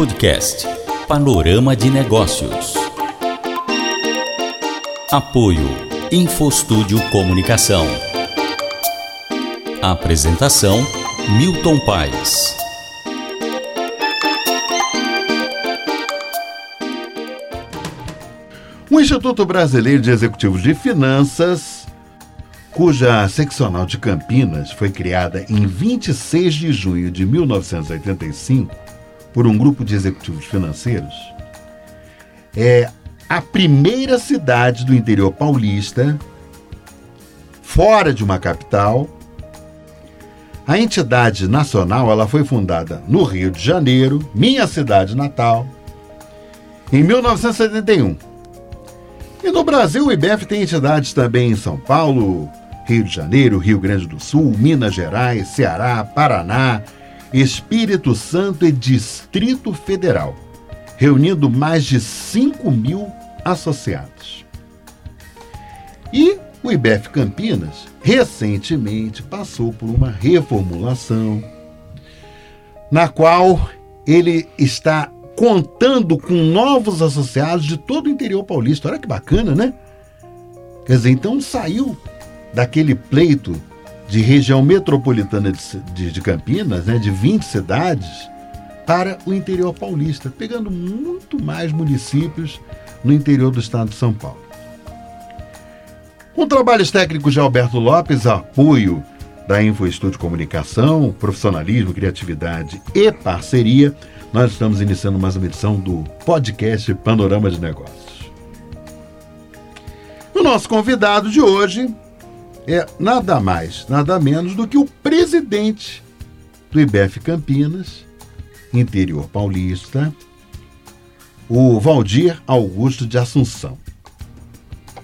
Podcast Panorama de Negócios. Apoio Infostúdio Comunicação. Apresentação Milton Paes. O Instituto Brasileiro de Executivos de Finanças, cuja seccional de Campinas foi criada em 26 de junho de 1985 por um grupo de executivos financeiros, é a primeira cidade do interior paulista, fora de uma capital. A entidade nacional ela foi fundada no Rio de Janeiro, minha cidade natal, em 1971. E no Brasil, o IBEF tem entidades também em São Paulo, Rio de Janeiro, Rio Grande do Sul, Minas Gerais, Ceará, Paraná, Espírito Santo e Distrito Federal, reunindo mais de 5 mil associados. E o IBEF Campinas recentemente passou por uma reformulação, na qual ele está contando com novos associados de todo o interior paulista. Olha que bacana, né? Quer dizer, então saiu daquele pleito de região metropolitana de, de, de, Campinas, né, de 20 cidades, para o interior paulista, pegando muito mais municípios no interior do estado de São Paulo. Com trabalhos técnicos de Alberto Lopes, apoio da Info Estúdio Comunicação, profissionalismo, criatividade e parceria, nós estamos iniciando mais uma edição do podcast Panorama de Negócios. O nosso convidado de hoje é nada mais, nada menos do que o presidente do IBF Campinas, interior paulista, o Valdir Augusto de Assunção.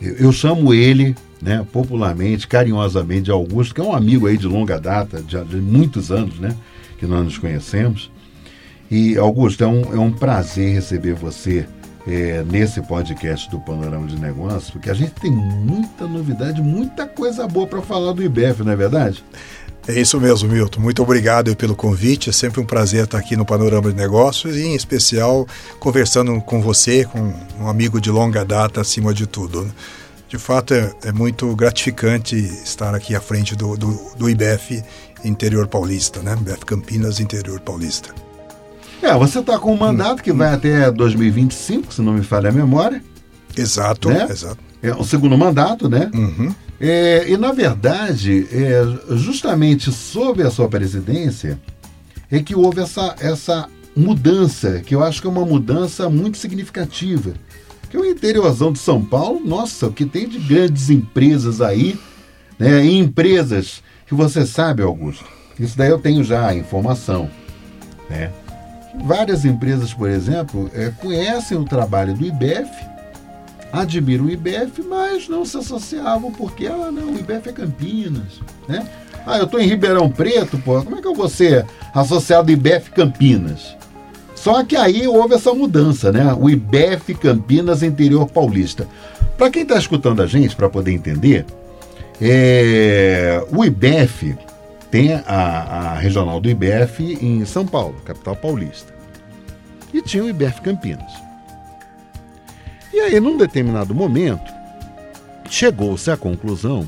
Eu, eu chamo ele, né, popularmente, carinhosamente, de Augusto, que é um amigo aí de longa data, de, de muitos anos, né, que nós nos conhecemos. E, Augusto, é um, é um prazer receber você é, nesse podcast do Panorama de Negócios, porque a gente tem muita novidade, muita coisa boa para falar do IBEF, não é verdade? É isso mesmo, Milton. Muito obrigado pelo convite. É sempre um prazer estar aqui no Panorama de Negócios e, em especial, conversando com você, com um amigo de longa data, acima de tudo. De fato, é, é muito gratificante estar aqui à frente do, do, do IBEF Interior Paulista, né? IBEF Campinas Interior Paulista. É, você está com um mandato que vai até 2025, se não me falha a memória. Exato, né? exato. É o segundo mandato, né? Uhum. É, e, na verdade, é, justamente sob a sua presidência, é que houve essa, essa mudança, que eu acho que é uma mudança muito significativa. Que o interiorzão de São Paulo, nossa, o que tem de grandes empresas aí, né? E empresas que você sabe, Augusto, isso daí eu tenho já a informação, né? Várias empresas, por exemplo, é, conhecem o trabalho do IBEF, admiram o IBEF, mas não se associavam porque, ah, não, o IBEF é Campinas, né? Ah, eu estou em Ribeirão Preto, pô, como é que eu vou ser associado IBEF Campinas? Só que aí houve essa mudança, né? O IBEF Campinas Interior Paulista. Para quem está escutando a gente, para poder entender, é... o IBEF tem a, a, regional do IBF em São Paulo, capital paulista. E tinha o IBF Campinas. E aí, num determinado momento, chegou-se à conclusão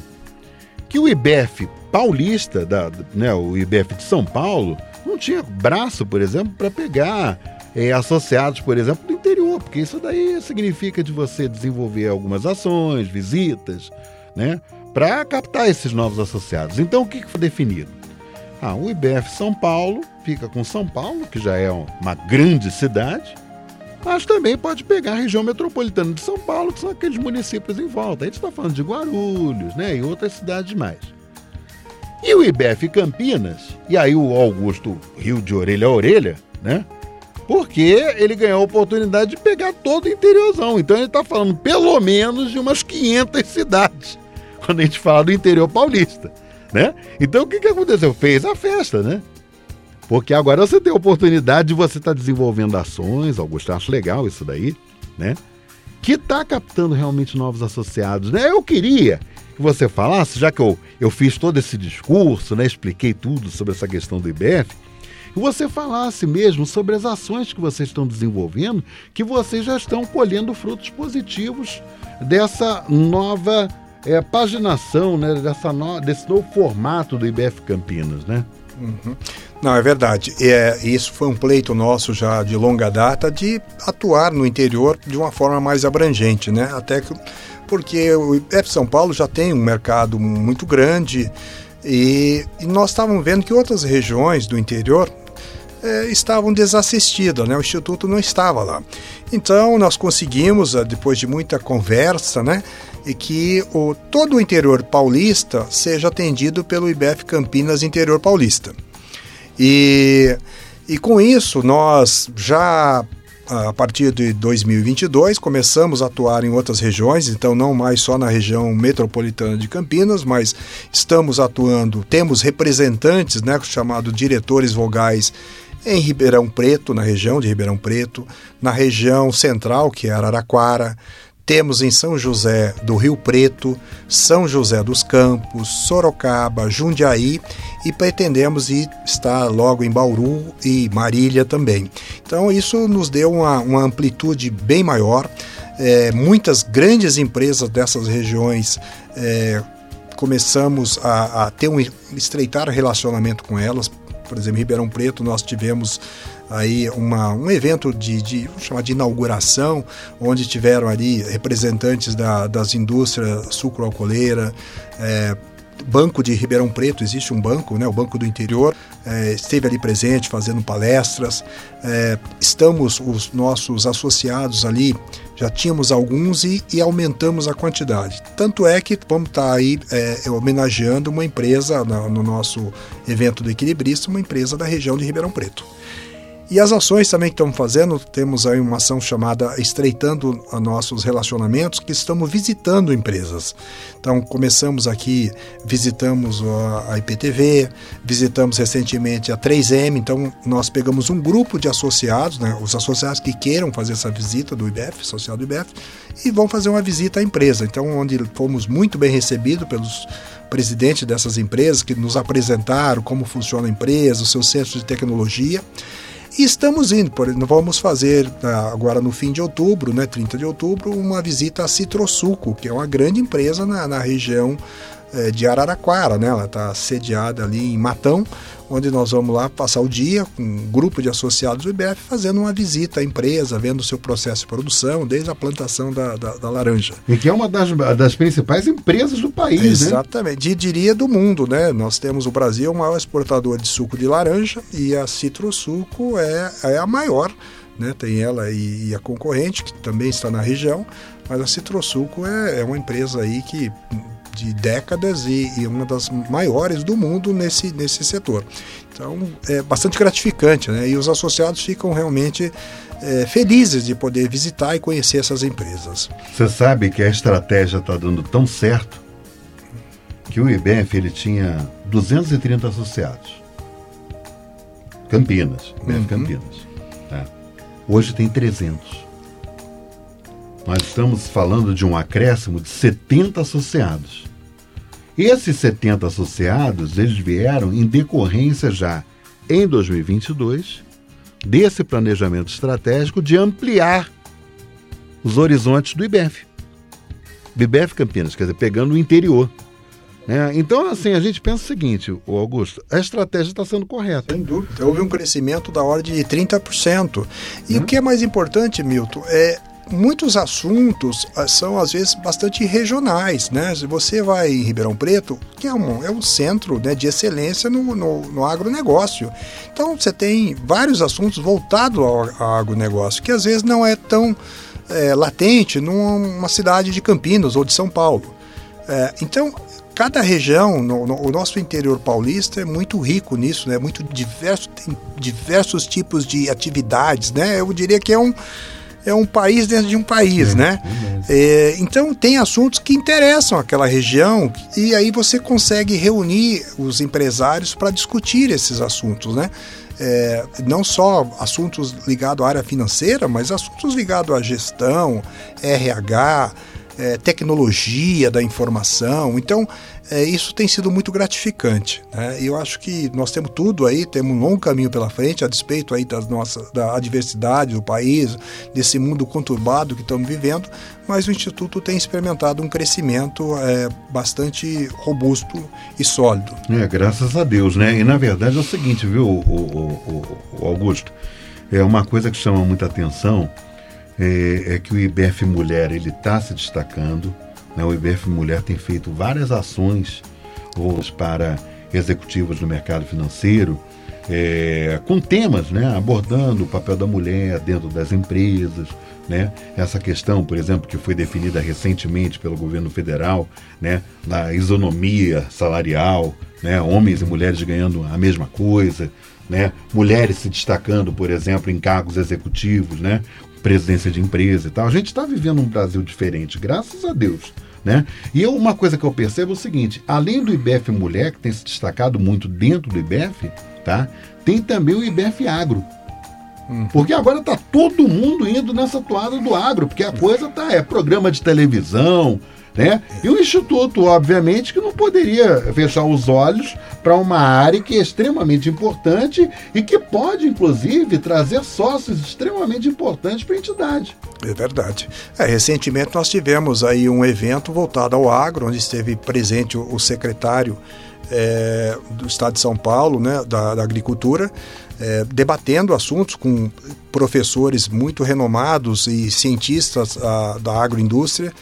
que o IBF paulista, da, né, o IBF de São Paulo, não tinha braço, por exemplo, para pegar é, associados, por exemplo, do interior, porque isso daí significa de você desenvolver algumas ações, visitas, né? Para captar esses novos associados. Então, o que foi definido? Ah, o IBF São Paulo fica com São Paulo, que já é uma grande cidade, mas também pode pegar a região metropolitana de São Paulo, que são aqueles municípios em volta. A gente está falando de Guarulhos né, e outras cidades mais. E o IBF Campinas, e aí o Augusto Rio de orelha a orelha, né? Porque ele ganhou a oportunidade de pegar todo o interiorzão. Então ele está falando pelo menos de umas 500 cidades quando a gente fala do interior paulista, né? Então o que, que aconteceu? Fez a festa, né? Porque agora você tem a oportunidade de você estar tá desenvolvendo ações, Augusto, acho legal isso daí, né? Que está captando realmente novos associados, né? Eu queria que você falasse, já que eu, eu fiz todo esse discurso, né? Expliquei tudo sobre essa questão do IBF, e você falasse mesmo sobre as ações que vocês estão desenvolvendo, que vocês já estão colhendo frutos positivos dessa nova é, paginação, né, dessa no, desse novo formato do IBF Campinas, né? Uhum. Não, é verdade. É, isso foi um pleito nosso já de longa data de atuar no interior de uma forma mais abrangente, né? Até que porque o IBF São Paulo já tem um mercado muito grande e, e nós estávamos vendo que outras regiões do interior é, estavam desassistidas, né? o Instituto não estava lá. Então nós conseguimos, eh, depois de muita conversa, né, e que o, todo o interior paulista seja atendido pelo IBF Campinas Interior Paulista. E, e com isso nós já a partir de 2022 começamos a atuar em outras regiões, então não mais só na região metropolitana de Campinas, mas estamos atuando, temos representantes, né, chamado diretores vogais em Ribeirão Preto, na região de Ribeirão Preto, na região central, que é Araraquara, temos em São José do Rio Preto, São José dos Campos, Sorocaba, Jundiaí e pretendemos ir estar logo em Bauru e Marília também. Então isso nos deu uma, uma amplitude bem maior. É, muitas grandes empresas dessas regiões é, começamos a, a ter um estreitar relacionamento com elas. Por exemplo, em Ribeirão Preto nós tivemos aí uma, um evento de, de, chamar de inauguração, onde tiveram ali representantes da, das indústrias sucroalcooleira, é, Banco de Ribeirão Preto, existe um banco, né, o Banco do Interior, é, esteve ali presente fazendo palestras. É, estamos, os nossos associados ali, já tínhamos alguns e, e, aumentamos a quantidade. Tanto é que vamos estar tá aí é, homenageando uma empresa no, no nosso evento do Equilibrista, uma empresa da região de Ribeirão Preto. E as ações também que estamos fazendo, temos aí uma ação chamada Estreitando Nossos Relacionamentos, que estamos visitando empresas. Então, começamos aqui, visitamos a IPTV, visitamos recentemente a 3M, então nós pegamos um grupo de associados, né, os associados que queiram fazer essa visita do IBF, social do IBF, e vão fazer uma visita à empresa. Então, onde fomos muito bem recebidos pelos presidentes dessas empresas que nos apresentaram como funciona a empresa, os seus centros de tecnologia. E estamos indo, por exemplo, vamos fazer ah, agora no fim de outubro, né, 30 de outubro, uma visita a Citrosuco, que é uma grande empresa na, na região é, de Araraquara, né? Ela está sediada ali em Matão, onde nós vamos lá passar o dia com um grupo de associados do IBF fazendo uma visita à empresa, vendo o seu processo de produção, desde a plantação da, da, da laranja. E que é uma das, das principais empresas do país, né? Exatamente, né? diria do mundo, né? Nós temos o Brasil, o maior exportador de suco de laranja e a Citrosuco é, é a maior, né? Tem ela e, e a concorrente, que também está na região, mas a Citrosuco é, é uma empresa aí que de décadas e, e, uma das maiores do mundo nesse, nesse setor. Então é bastante gratificante, né? E os associados ficam realmente é, felizes de poder visitar e conhecer essas empresas. Você sabe que a estratégia está dando tão certo que o IBEF ele tinha 230 associados. Campinas, IBEF uhum. Campinas. Tá? Hoje tem 300. Nós estamos falando de um acréscimo de 70 associados. Esses 70 associados, eles vieram em decorrência já em 2022 desse planejamento estratégico de ampliar os horizontes do IBEF. Do IBEF Campinas, quer dizer, pegando o interior. Né? Então, assim, a gente pensa o seguinte, o Augusto, a estratégia está sendo correta. Sem dúvida. Houve um crescimento da ordem de 30%. E hum. o que é mais importante, Milton, é muitos assuntos ah, são às vezes bastante regionais, né? Se você vai em Ribeirão Preto, que é um, é um centro né, de excelência no, no, no agronegócio. Então você tem vários assuntos voltados ao, ao agronegócio, que às vezes não é tão é, latente numa cidade de Campinas ou de São Paulo. É, então, cada região, no, no, o nosso interior paulista é muito rico nisso, né? Muito diverso, tem diversos tipos de atividades, né? Eu diria que é um é um país dentro de um país, é, né? É, então tem assuntos que interessam aquela região e aí você consegue reunir os empresários para discutir esses assuntos, né? É, não só assuntos ligados à área financeira, mas assuntos ligados à gestão, RH, é, tecnologia da informação. Então, é, isso tem sido muito gratificante. Né? Eu acho que nós temos tudo aí, temos um longo caminho pela frente, a despeito aí das nossas, da adversidade do país, desse mundo conturbado que estamos vivendo, mas o Instituto tem experimentado um crescimento é, bastante robusto e sólido. É, graças a Deus, né? E na verdade é o seguinte, viu, o, o, o Augusto? É uma coisa que chama muita atenção é, é que o IBF Mulher ele está se destacando. Né? O IBF Mulher tem feito várias ações para executivos no mercado financeiro é, com temas, né, abordando o papel da mulher dentro das empresas, né, essa questão, por exemplo, que foi definida recentemente pelo governo federal, né, da isonomia salarial, né, homens e mulheres ganhando a mesma coisa, né, mulheres se destacando, por exemplo, em cargos executivos, né, presidência de empresa e tal. A gente está vivendo um Brasil diferente, graças a Deus. Né? E eu, uma coisa que eu percebo é o seguinte: além do IBF Mulher, que tem se destacado muito dentro do IBF, tá? tem também o IBF Agro. Uhum. Porque agora está todo mundo indo nessa toada do agro, porque a coisa tá é programa de televisão, né? E o Instituto, obviamente, que não poderia fechar os olhos para uma área que é extremamente importante e que pode, inclusive, trazer sócios extremamente importantes para a entidade. É verdade. É, recentemente nós tivemos aí um evento voltado ao agro, onde esteve presente o, secretário é, do Estado de São Paulo, né, da, da Agricultura, é, debatendo assuntos com professores muito renomados e cientistas a, da agroindústria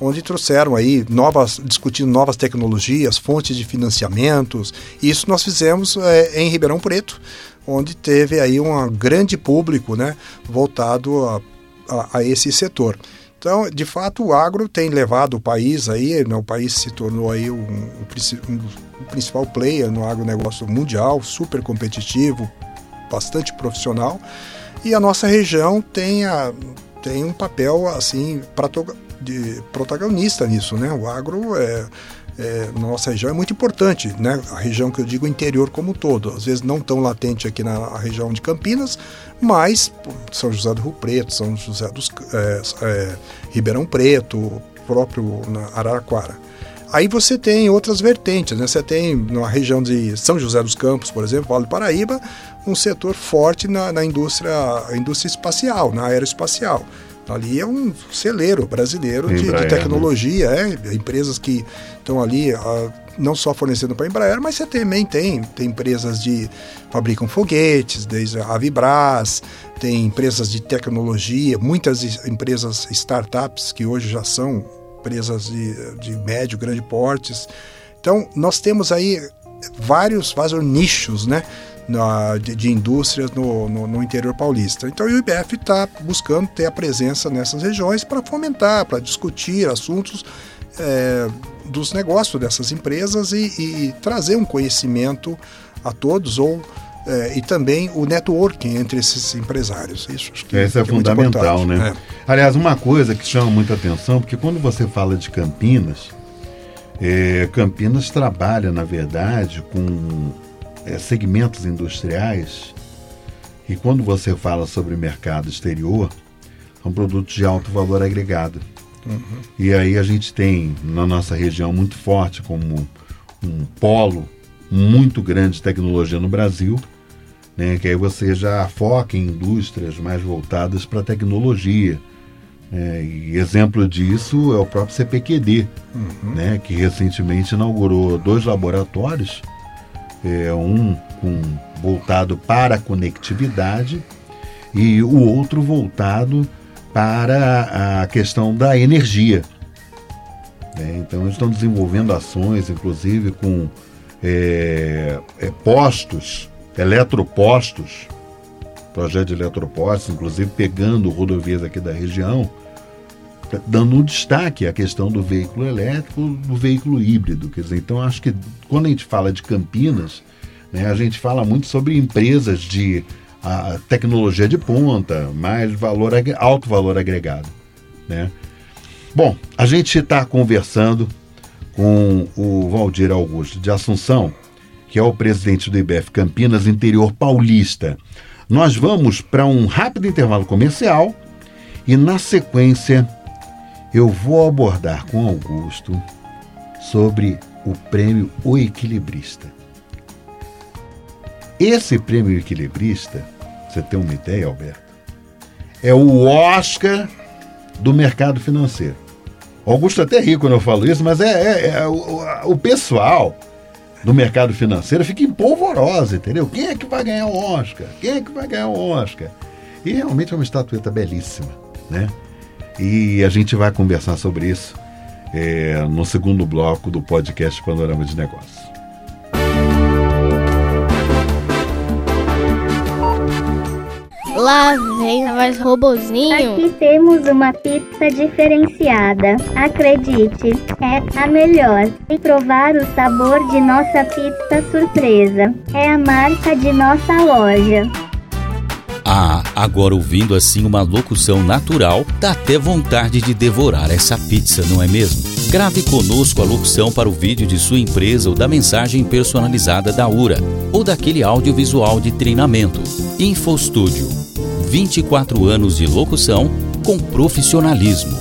onde trouxeram aí novas, discutindo novas tecnologias, fontes de financiamentos. Isso nós fizemos é, em Ribeirão Preto, onde teve aí um grande público, né, voltado a, a, a esse setor. Então, de fato, o agro tem levado o país aí, né, o país se tornou aí um, um, um principal player no agronegócio mundial, super competitivo, bastante profissional, e a nossa região tem, a, tem um papel assim de protagonista nisso, né? O agro é, é, na nossa região é muito importante, né? A região que eu digo interior como todo, às vezes não tão latente aqui na região de Campinas, mas São José do Rio Preto, São José dos é, é, Ribeirão Preto, próprio na Araraquara. Aí você tem outras vertentes, né? Você tem na região de São José dos Campos, por exemplo, Vale do Paraíba, um setor forte na, na indústria, indústria espacial, na aeroespacial. Ali é um celeiro brasileiro de, de, né? tecnologia, é, empresas que estão ali a, não só fornecendo para a Embraer, mas você também tem, tem empresas de fabricam foguetes, desde a Avibras, tem empresas de tecnologia, muitas empresas startups que hoje já são empresas de, de médio, grande portes. Então, nós temos aí vários, vários nichos, né? Na, de, de, indústrias no, no, no, interior paulista. Então o IBF está buscando ter a presença nessas regiões para fomentar, para discutir assuntos é, dos negócios dessas empresas e, e, trazer um conhecimento a todos ou é, e também o networking entre esses empresários. Isso, acho que, Isso é, é fundamental, né? É. Aliás, uma coisa que chama muita atenção, porque quando você fala de Campinas, é, Campinas trabalha, na verdade, com é, segmentos industriais, e quando você fala sobre mercado exterior, são produtos de alto valor agregado. Uhum. E aí a gente tem na nossa região muito forte como um polo muito grande de tecnologia no Brasil, né, que aí você já foca em indústrias mais voltadas para tecnologia. É, e exemplo disso é o próprio CPQD, uhum. né, que recentemente inaugurou dois laboratórios é, um voltado para a conectividade e o outro voltado para a questão da energia. É, então, eles estão desenvolvendo ações, inclusive com é, é, postos, eletropostos, projeto de eletropostos, inclusive pegando rodovias aqui da região, dando um destaque à questão do veículo elétrico, do veículo híbrido. Quer dizer, então acho que quando a gente fala de Campinas, né, a gente fala muito sobre empresas de a, tecnologia de ponta, mais valor, alto valor agregado. Né? Bom, a gente está conversando com o Valdir Augusto de Assunção, que é o presidente do IBF Campinas Interior Paulista. Nós vamos para um rápido intervalo comercial e, na sequência, eu vou abordar com Augusto sobre o prêmio O Equilibrista. Esse prêmio Equilibrista, você tem uma ideia, Alberto? É o Oscar do mercado financeiro. Augusto até ri quando eu falo isso, mas é, é, é o, o, pessoal do mercado financeiro fica empolvorosa, entendeu? Quem é que vai ganhar o Oscar? Quem é que vai ganhar o Oscar? E realmente é uma estatueta belíssima, né? E a gente vai conversar sobre isso é, no segundo bloco do podcast Panorama de Negócios. Lá vem mais robozinho. Aqui temos uma pizza diferenciada. Acredite, é a melhor. E provar o sabor de nossa pizza surpresa. É a marca de nossa loja. Ah, agora ouvindo assim uma locução natural, dá até vontade de devorar essa pizza, não é mesmo? Grave conosco a locução para o vídeo de sua empresa ou da mensagem personalizada da URA ou daquele audiovisual de treinamento. InfoStúdio. 24 anos de locução com profissionalismo.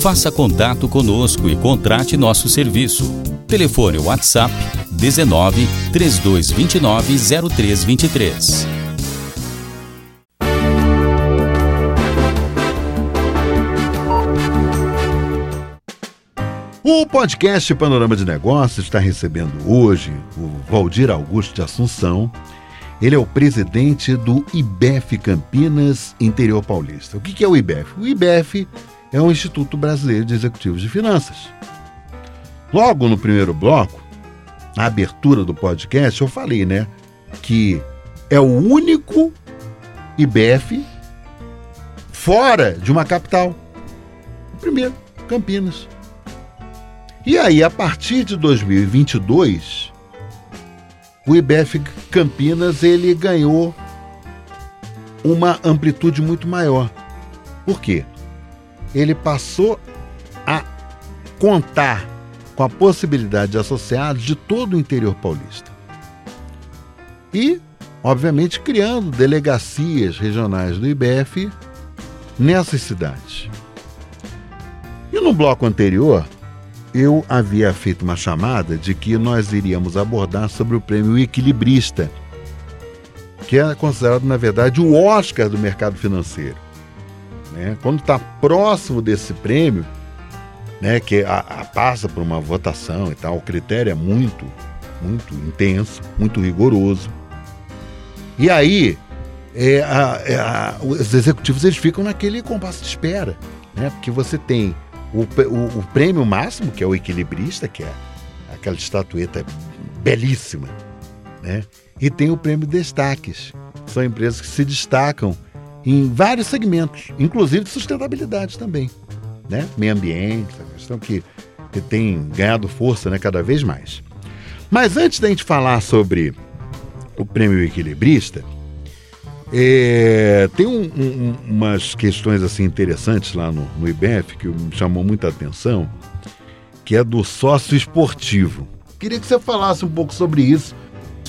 Faça contato conosco e contrate nosso serviço. Telefone WhatsApp 19 3229 0323. O podcast Panorama de Negócios está recebendo hoje o Valdir Augusto de Assunção. Ele é o presidente do IBEF Campinas Interior Paulista. O que é o IBEF? O IBEF é o Instituto Brasileiro de Executivos de Finanças. Logo no primeiro bloco, na abertura do podcast, eu falei, né, que é o único IBEF fora de uma capital. O primeiro, Campinas. E aí, a partir de 2022, o IBF Campinas ele ganhou uma amplitude muito maior. Por quê? Ele passou a contar com a possibilidade de associados de todo o interior paulista. E, obviamente, criando delegacias regionais do IBF nessas cidades. E no bloco anterior, eu havia feito uma chamada de que nós iríamos abordar sobre o prêmio Equilibrista, que é considerado, na verdade, o Oscar do mercado financeiro. Né? Quando está próximo desse prêmio, né, que a, a passa por uma votação e tal, o critério é muito, muito intenso, muito rigoroso. E aí, é, a, é, a, os executivos eles ficam naquele compasso de espera, né? porque você tem o, o, o, prêmio máximo, que é o equilibrista, que é aquela estatueta belíssima, né? E tem o prêmio destaques. São empresas que se destacam em vários segmentos, inclusive de sustentabilidade também, né? Meio ambiente, a questão que, que tem ganhado força, né, cada vez mais. Mas antes da gente falar sobre o prêmio equilibrista, é, tem um, um, umas questões assim interessantes lá no, no IBF que me chamou muita atenção, que é do sócio esportivo. Queria que você falasse um pouco sobre isso.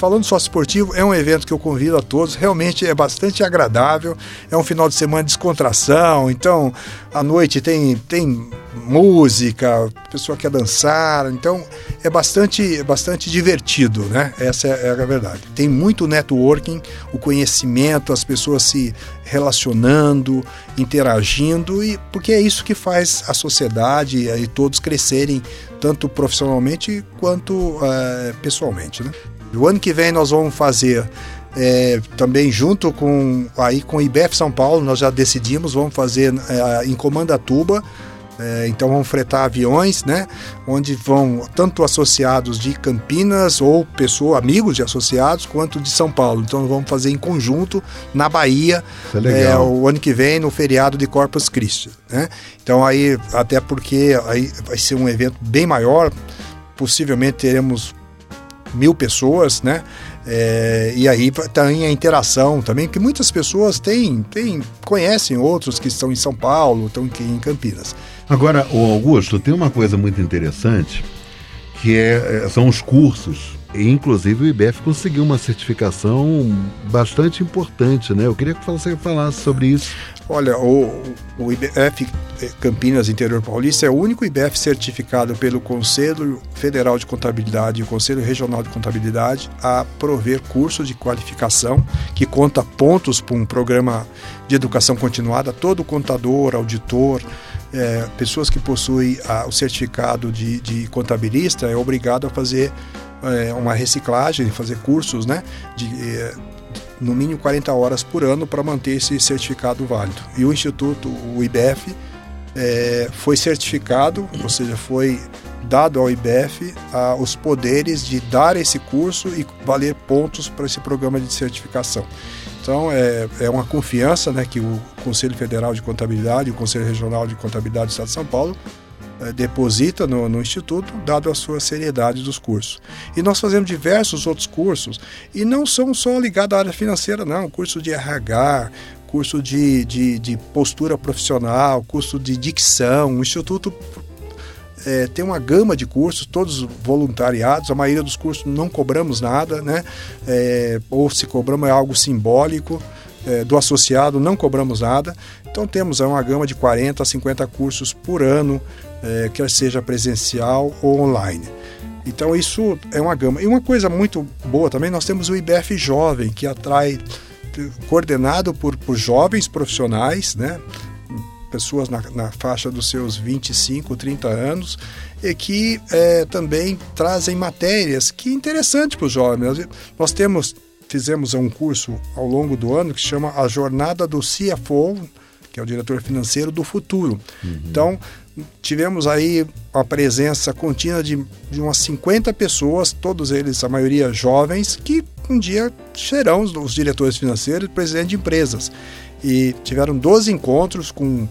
Falando sócio esportivo, é um evento que eu convido a todos, realmente é bastante agradável, é um final de semana de descontração, então à noite tem, tem música, a pessoa quer dançar, então é bastante, bastante divertido, né? Essa é, é a verdade. Tem muito networking, o conhecimento, as pessoas se relacionando, interagindo, e porque é isso que faz a sociedade e todos crescerem, tanto profissionalmente quanto é, pessoalmente, né? O ano que vem nós vamos fazer é, também junto com aí com o IBF São Paulo, nós já decidimos, vamos fazer é, em Comandatuba, é, então vão fretar aviões, né? Onde vão tanto associados de Campinas ou pessoas, amigos de associados, quanto de São Paulo. Então vamos fazer em conjunto na Bahia é é, o ano que vem, no feriado de Corpus Christi. Né? Então aí, até porque aí vai ser um evento bem maior, possivelmente teremos mil pessoas, né? É, e aí tem a interação também, que muitas pessoas têm, têm, conhecem outros que estão em São Paulo, estão aqui em Campinas. Agora, o Augusto, tem uma coisa muito interessante que é, é, são os cursos inclusive o IBF conseguiu uma certificação bastante importante, né? Eu queria que você falasse sobre isso. Olha, o, o IBF Campinas Interior Paulista é o único IBF certificado pelo Conselho Federal de Contabilidade e o Conselho Regional de Contabilidade a prover curso de qualificação que conta pontos para um programa de educação continuada. Todo contador, auditor, é, pessoas que possuem a, o certificado de, de, contabilista é obrigado a fazer é, uma reciclagem, fazer cursos, né? De, é, no mínimo 40 horas por ano para manter esse certificado válido. E o Instituto, o IBF, é, foi certificado, ou seja, foi dado ao IBF a, os poderes de dar esse curso e valer pontos para esse programa de certificação. Então, é, é uma confiança né, que o Conselho Federal de Contabilidade e o Conselho Regional de Contabilidade do Estado de São Paulo é, deposita no, no, Instituto, dado a sua seriedade dos cursos. E nós fazemos diversos outros cursos, e não são só ligados à área financeira, não. Curso de RH, curso de, de, de postura profissional, curso de dicção. O Instituto é, tem uma gama de cursos, todos voluntariados, a maioria dos cursos não cobramos nada, né? É, ou se cobramos é algo simbólico. É, do associado não cobramos nada. Então temos uma gama de 40 a 50 cursos por ano, é, quer seja presencial ou online. Então isso é uma gama. E uma coisa muito boa também, nós temos o IBF Jovem, que atrai, coordenado por, por jovens profissionais, né? pessoas na, na, faixa dos seus 25, 30 anos, e que é, também trazem matérias que é interessante para os jovens. Nós temos, fizemos um curso ao longo do ano que se chama A Jornada do CFO, que é o diretor financeiro do futuro. Uhum. Então, tivemos aí a presença contínua de, de umas 50 pessoas, todos eles, a maioria jovens, que um dia serão os, diretores financeiros e presidentes de empresas e tiveram 12 encontros com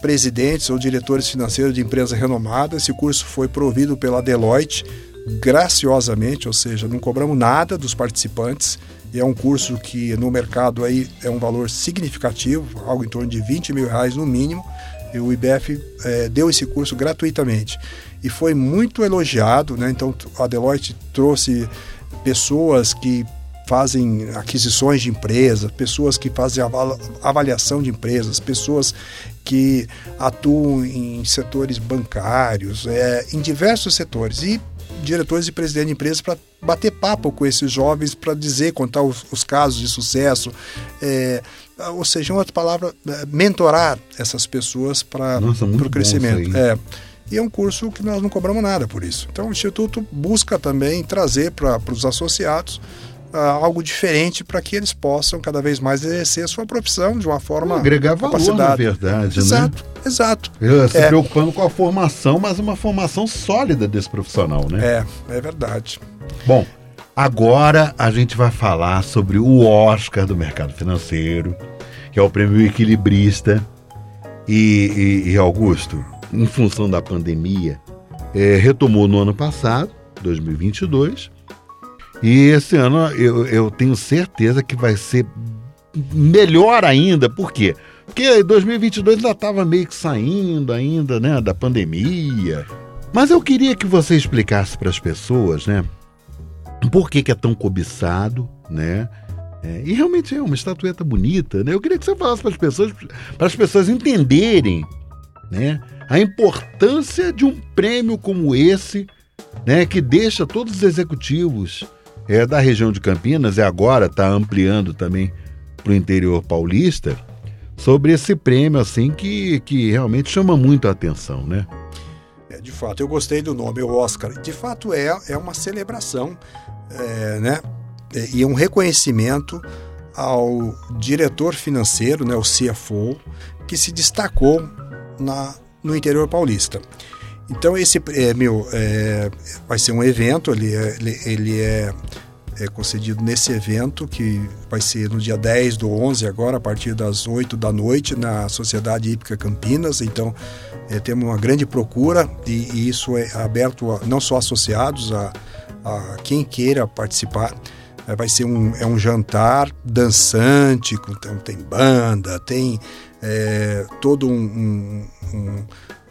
presidentes ou diretores financeiros de empresas renomadas. Esse curso foi provido pela Deloitte graciosamente, ou seja, não cobramos nada dos participantes. E é um curso que no mercado aí é um valor significativo, algo em torno de 20 mil reais no mínimo. E o IBF é, deu esse curso gratuitamente e foi muito elogiado, né? Então a Deloitte trouxe pessoas que fazem aquisições de empresas, pessoas que fazem avaliação de empresas, pessoas que atuam em setores bancários, é, em diversos setores. E diretores e presidentes de empresas para bater papo com esses jovens, para dizer, contar os, os, casos de sucesso. É, ou seja, em outra palavra, é, mentorar essas pessoas para o crescimento. É. E é um curso que nós não cobramos nada por isso. Então, o Instituto busca também trazer para os associados uh, algo diferente para que eles possam cada vez mais exercer a sua profissão de uma forma agregar valor na verdade, exato, né? Exato. Se é. preocupando com a formação, mas uma formação sólida desse profissional, né? É, é verdade. Bom, agora a gente vai falar sobre o Oscar do mercado financeiro, que é o prêmio equilibrista. E, e, e Augusto, em função da pandemia, é, retomou no ano passado, 2022, e esse ano eu, eu tenho certeza que vai ser melhor ainda. Por quê? Porque 2022 ainda estava meio que saindo ainda, né, da pandemia. Mas eu queria que você explicasse para as pessoas, né, por que, que é tão cobiçado, né? É, e realmente é uma estatueta bonita, né? Eu queria que você falasse para as pessoas, para as pessoas entenderem, né, a importância de um prêmio como esse, né, que deixa todos os executivos é da região de Campinas e agora está ampliando também para o interior paulista, sobre esse prêmio assim que, que realmente chama muito a atenção, né? É, de fato, eu gostei do nome, o Oscar. De fato, é, é uma celebração, é, né? É, e um reconhecimento ao diretor financeiro, né, o CFO, que se destacou na, no interior paulista. Então esse é, meu, é, vai ser um evento, ele é, ele, ele é, é, concedido nesse evento, que vai ser no dia 10 do 11 agora, a partir das 8 da noite, na Sociedade Hípica Campinas. Então é, temos uma grande procura e, e, isso é aberto a, não só associados, a, a quem queira participar. É, vai ser um, é um jantar dançante, então tem banda, tem é, todo um, um, um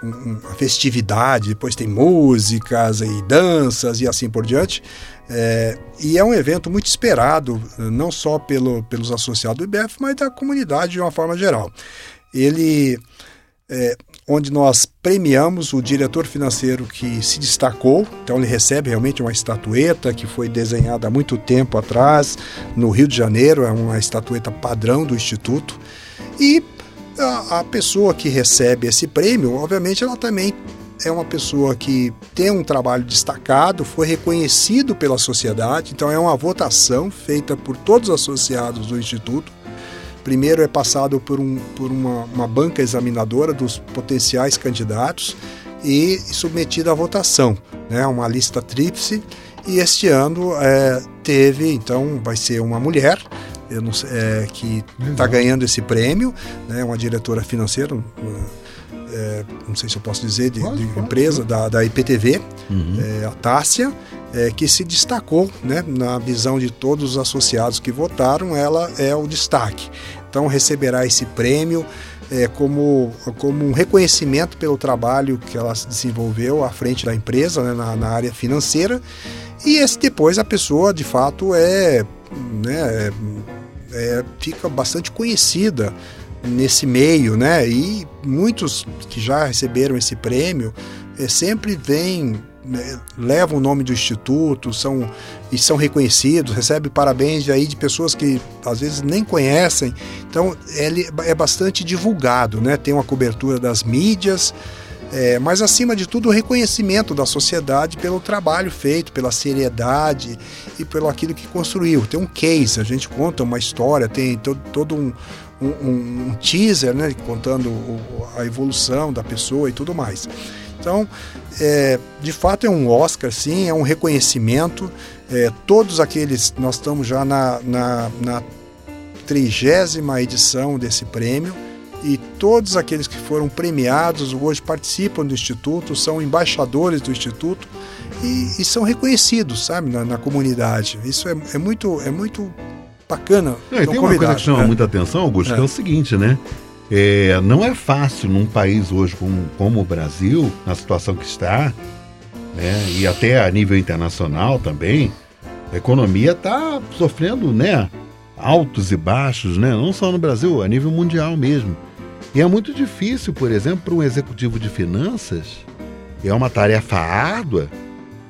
uma festividade, depois tem músicas e danças e assim por diante. É, e é um evento muito esperado, não só pelo, pelos associados do IBF, mas da comunidade de uma forma geral. Ele, é, onde nós premiamos o diretor financeiro que se destacou, então ele recebe realmente uma estatueta que foi desenhada há muito tempo atrás, no Rio de Janeiro, é uma estatueta padrão do Instituto. E a, a pessoa que recebe esse prêmio, obviamente, ela também é uma pessoa que tem um trabalho destacado, foi reconhecido pela sociedade, então é uma votação feita por todos os associados do Instituto. Primeiro é passado por, um, por uma, uma banca examinadora dos potenciais candidatos e submetida à votação, né, uma lista tríplice. E este ano é, teve, então, vai ser uma mulher sei, é, que está ganhando esse prêmio, né, uma diretora financeira, é, não sei se eu posso dizer, de, pode, de empresa. Da, da IPTV, uhum. é, a Tássia, é, que se destacou né, na visão de todos os associados que votaram, ela é o destaque. Então receberá esse prêmio é, como, como um reconhecimento pelo trabalho que ela desenvolveu à frente da empresa, né, na, na área financeira. E esse, depois a pessoa, de fato, é, né, é, fica bastante conhecida nesse meio, né? E muitos que já receberam esse prêmio é, sempre vêm né, levam o nome do instituto, são e são reconhecidos, recebem parabéns aí de pessoas que às vezes nem conhecem. Então ele é bastante divulgado, né? Tem uma cobertura das mídias, é, mas acima de tudo o reconhecimento da sociedade pelo trabalho feito, pela seriedade e pelo aquilo que construiu. Tem um case, a gente conta uma história, tem todo, todo um, um, um, teaser, né, contando o, a evolução da pessoa e tudo mais. Então, é, de fato é um Oscar, sim, é um reconhecimento. É, todos aqueles, nós estamos já na, na, na trigésima edição desse prêmio e todos aqueles que foram premiados hoje participam do Instituto, são embaixadores do Instituto e, e são reconhecidos, sabe, na, na comunidade. Isso é, é, muito, é muito bacana. Não, tem uma coisa que chama é. muita atenção, Augusto, é. que é o seguinte, né? É, não é fácil num país hoje como, como o Brasil, na situação que está, né, e até a nível internacional também, a economia está sofrendo né, altos e baixos, né, não só no Brasil, a nível mundial mesmo. E é muito difícil, por exemplo, para um executivo de finanças, é uma tarefa árdua,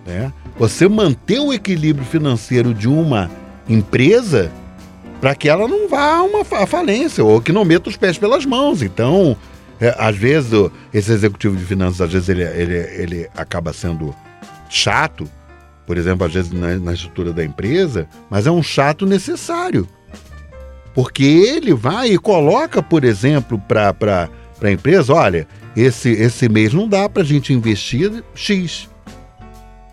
né, você manter o equilíbrio financeiro de uma empresa para que ela não vá a uma falência ou que não meta os pés pelas mãos. Então, é, às vezes, esse executivo de finanças, às vezes, ele, ele, ele acaba sendo chato, por exemplo, às vezes na, na estrutura da empresa, mas é um chato necessário. Porque ele vai e coloca, por exemplo, para a empresa: olha, esse, esse mês não dá para a gente investir X.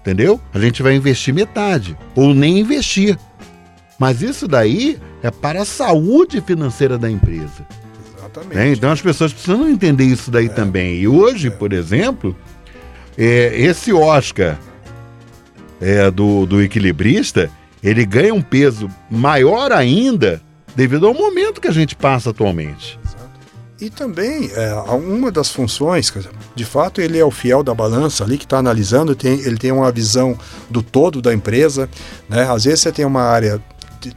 Entendeu? A gente vai investir metade, ou nem investir. Mas isso daí é para a saúde financeira da empresa. Exatamente. Né? Então as pessoas precisam entender isso daí é. também. E hoje, é. por exemplo, é, esse Oscar é, do, do equilibrista, ele ganha um peso maior ainda devido ao momento que a gente passa atualmente. E também, é, uma das funções, de fato, ele é o fiel da balança ali que está analisando, tem, ele tem uma visão do todo da empresa. Né? Às vezes você tem uma área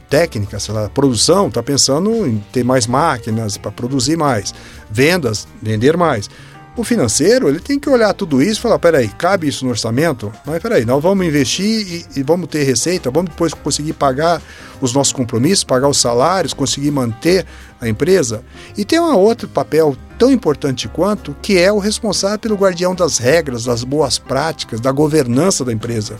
técnica, sei lá, produção, está pensando em ter mais máquinas para produzir mais, vendas, vender mais. O financeiro, ele tem que olhar tudo isso e falar, peraí, cabe isso no orçamento? Mas peraí, nós vamos investir e, e, vamos ter receita, vamos depois conseguir pagar os nossos compromissos, pagar os salários, conseguir manter a empresa. E tem um outro papel tão importante quanto, que é o responsável pelo guardião das regras, das boas práticas, da governança da empresa.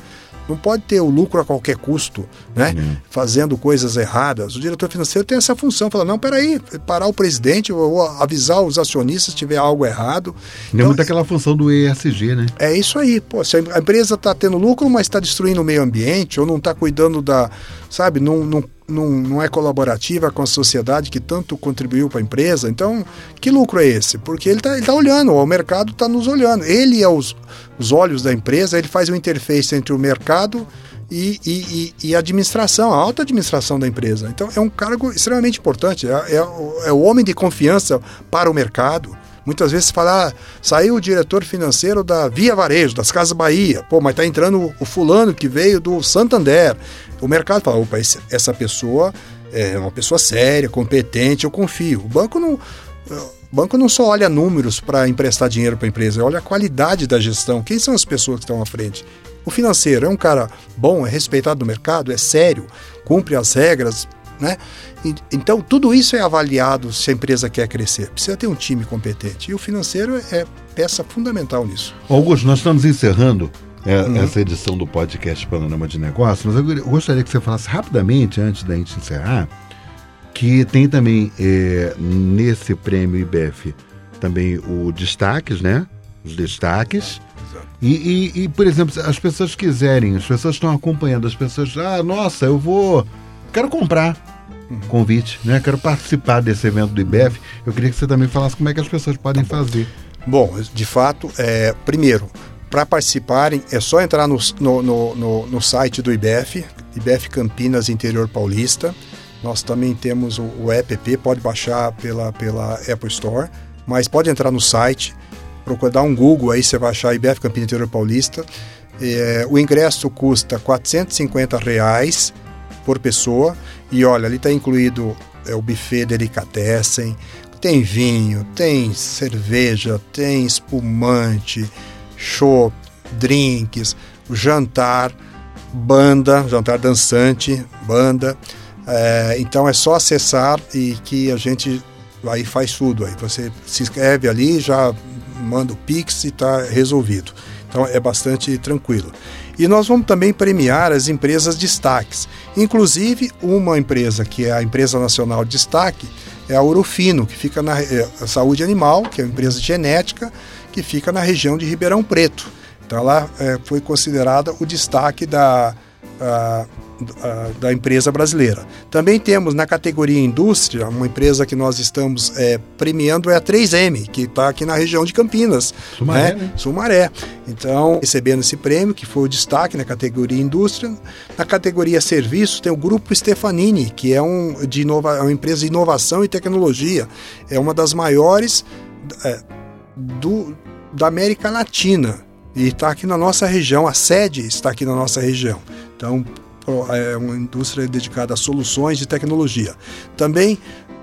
Não pode ter o lucro a qualquer custo, né? Uhum. Fazendo coisas erradas. O diretor financeiro tem essa função, falar, não, peraí, parar o presidente ou avisar os acionistas se tiver algo errado. Tem então, muito aquela função do ESG, né? É isso aí. Pô, se a empresa está tendo lucro, mas está destruindo o meio ambiente ou não está cuidando da, sabe, não, não não, não é colaborativa com a sociedade que tanto contribuiu para a empresa. Então, que lucro é esse? Porque ele está tá olhando, o mercado está nos olhando. Ele é os, os olhos da empresa, ele faz uma interface entre o mercado e, e, e, administração, a alta administração da empresa. Então é um cargo extremamente importante, é, é, é o homem de confiança para o mercado. Muitas vezes fala, ah, saiu o diretor financeiro da Via Varejo, das Casas Bahia, pô, mas está entrando o fulano que veio do Santander. O mercado fala, opa, essa pessoa é uma pessoa séria, competente, eu confio. O banco não, o banco não só olha números para emprestar dinheiro para a empresa, olha a qualidade da gestão. Quem são as pessoas que estão à frente? O financeiro é um cara bom, é respeitado no mercado, é sério, cumpre as regras, né? Então, tudo isso é avaliado se a empresa quer crescer. Precisa ter um time competente. E o financeiro é peça fundamental nisso. Augusto, nós estamos encerrando é, uhum. essa edição do podcast Panorama de Negócios, mas eu gostaria que você falasse rapidamente, antes da gente encerrar, que tem também é, nesse prêmio IBF também o destaques, né? Os destaques. E, e, e, por exemplo, as pessoas quiserem, as pessoas estão acompanhando, as pessoas, ah, nossa, eu vou, quero comprar uhum. convite, né? Quero participar desse evento do IBF. Eu queria que você também falasse como é que as pessoas podem tá fazer. Bom, de fato, é, primeiro, para participarem é só entrar no, no, no, no, site do IBF, IBF Campinas Interior Paulista. Nós também temos o, o app, pode baixar pela, pela Apple Store, mas pode entrar no site procurar um Google aí, você vai achar IBF Campinas Interior Paulista. É, o ingresso custa 450 reais por pessoa e olha, ali está incluído é, o buffet delicatessen, tem vinho, tem cerveja, tem espumante, chopp, drinks, jantar, banda, jantar dançante, banda. É, então é só acessar e que a gente aí faz tudo. Aí você se inscreve ali, já manda o Pix e está resolvido. Então é bastante tranquilo. E nós vamos também premiar as empresas destaques. Inclusive, uma empresa que é a Empresa Nacional de Destaque é a Urufino, que fica na é, Saúde Animal, que é uma empresa genética, que fica na região de Ribeirão Preto. Então ela é, foi considerada o destaque da, a, da empresa brasileira. Também temos na categoria indústria, uma empresa que nós estamos é, premiando é a 3M, que está aqui na região de Campinas. Sumaré, né? né? Sumaré. Então, recebendo esse prêmio, que foi o destaque na categoria indústria. Na categoria serviços, tem o Grupo Stefanini, que é, um, de inova, é uma empresa de inovação e tecnologia. É uma das maiores é, do, da América Latina. E está aqui na nossa região, a sede está aqui na nossa região. Então, é uma indústria dedicada a soluções de tecnologia. Também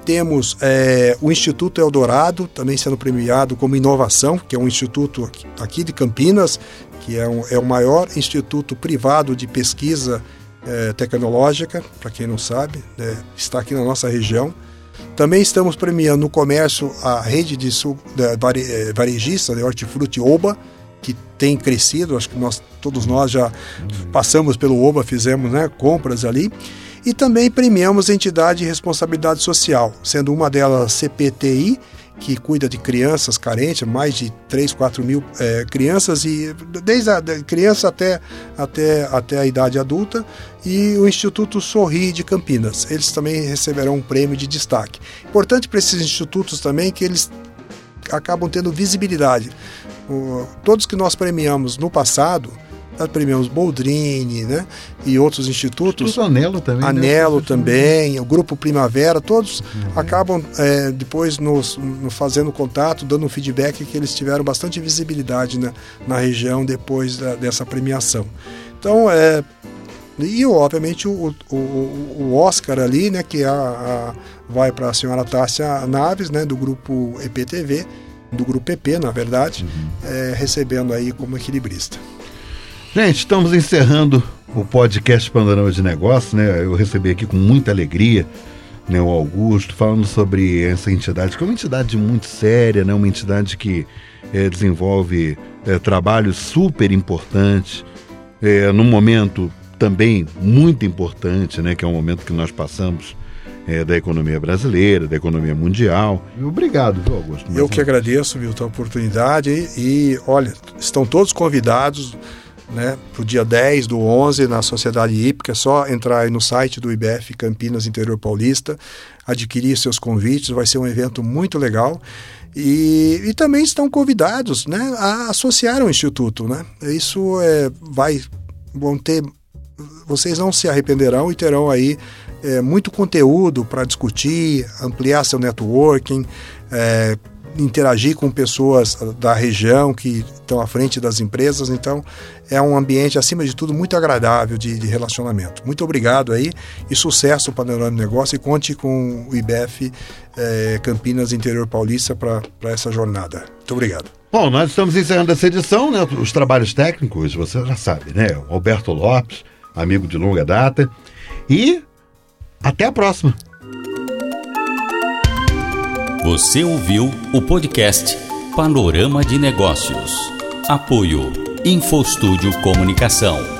temos é, o Instituto Eldorado, também sendo premiado como inovação, que é um instituto aqui, de Campinas, que é, um, é, o maior instituto privado de pesquisa é, tecnológica, para quem não sabe, né, está aqui na nossa região. Também estamos premiando no comércio a rede de, de é, varejista de hortifruti Oba, que tem crescido, acho que nós todos nós já passamos pelo OBA, fizemos né, compras ali. E também premiamos a entidade de responsabilidade social, sendo uma delas CPTI, que cuida de crianças carentes, mais de 3, 4 mil é, crianças, e desde a criança até, até, até a idade adulta, e o Instituto Sorri de Campinas. Eles também receberão um prêmio de destaque. Importante para esses institutos também que eles acabam tendo visibilidade o, todos que nós premiamos no passado, nós premiamos Boldrini, né? E outros institutos. Instituto Anelo também. Né? Anelo né? também, o Grupo Primavera, todos uhum. acabam é, depois nos, nos, fazendo contato, dando um feedback que eles tiveram bastante visibilidade na, na região depois da, dessa premiação. Então, é, e obviamente o, o, o Oscar ali, né, que a, a vai para a senhora Tássia Naves, né, do grupo EPTV, do grupo PP, na verdade, uhum. é, recebendo aí como equilibrista. Gente, estamos encerrando o podcast Panorama de Negócios, né? Eu recebi aqui com muita alegria né, o Augusto falando sobre essa entidade, que é uma entidade muito séria, né? Uma entidade que é, desenvolve é, super importantes, é, num momento também muito importante, né? Que é um momento que nós passamos é, da economia brasileira, da economia mundial. Obrigado, viu, Augusto? Eu que agradeço, Milton, a oportunidade e, e olha, estão todos convidados né, para o dia 10 do 11 na Sociedade Hípica, é só entrar aí no site do IBF Campinas Interior Paulista, adquirir seus convites, vai ser um evento muito legal. E, e também estão convidados né, a associar ao Instituto. Né? Isso é, vai, vão ter vocês não se arrependerão e terão aí é, muito conteúdo para discutir, ampliar seu networking, é, interagir com pessoas da região que estão à frente das empresas. Então, é um ambiente, acima de tudo, muito agradável de, de relacionamento. Muito obrigado aí e sucesso para o Negócio e conte com o IBF é, Campinas Interior Paulista para essa jornada. Muito obrigado. Bom, nós estamos encerrando essa edição, né? Os trabalhos técnicos, você já sabe, né? Alberto Lopes, amigo de longa data. E até a próxima. Você ouviu o podcast Panorama de Negócios. Apoio Infostúdio Comunicação.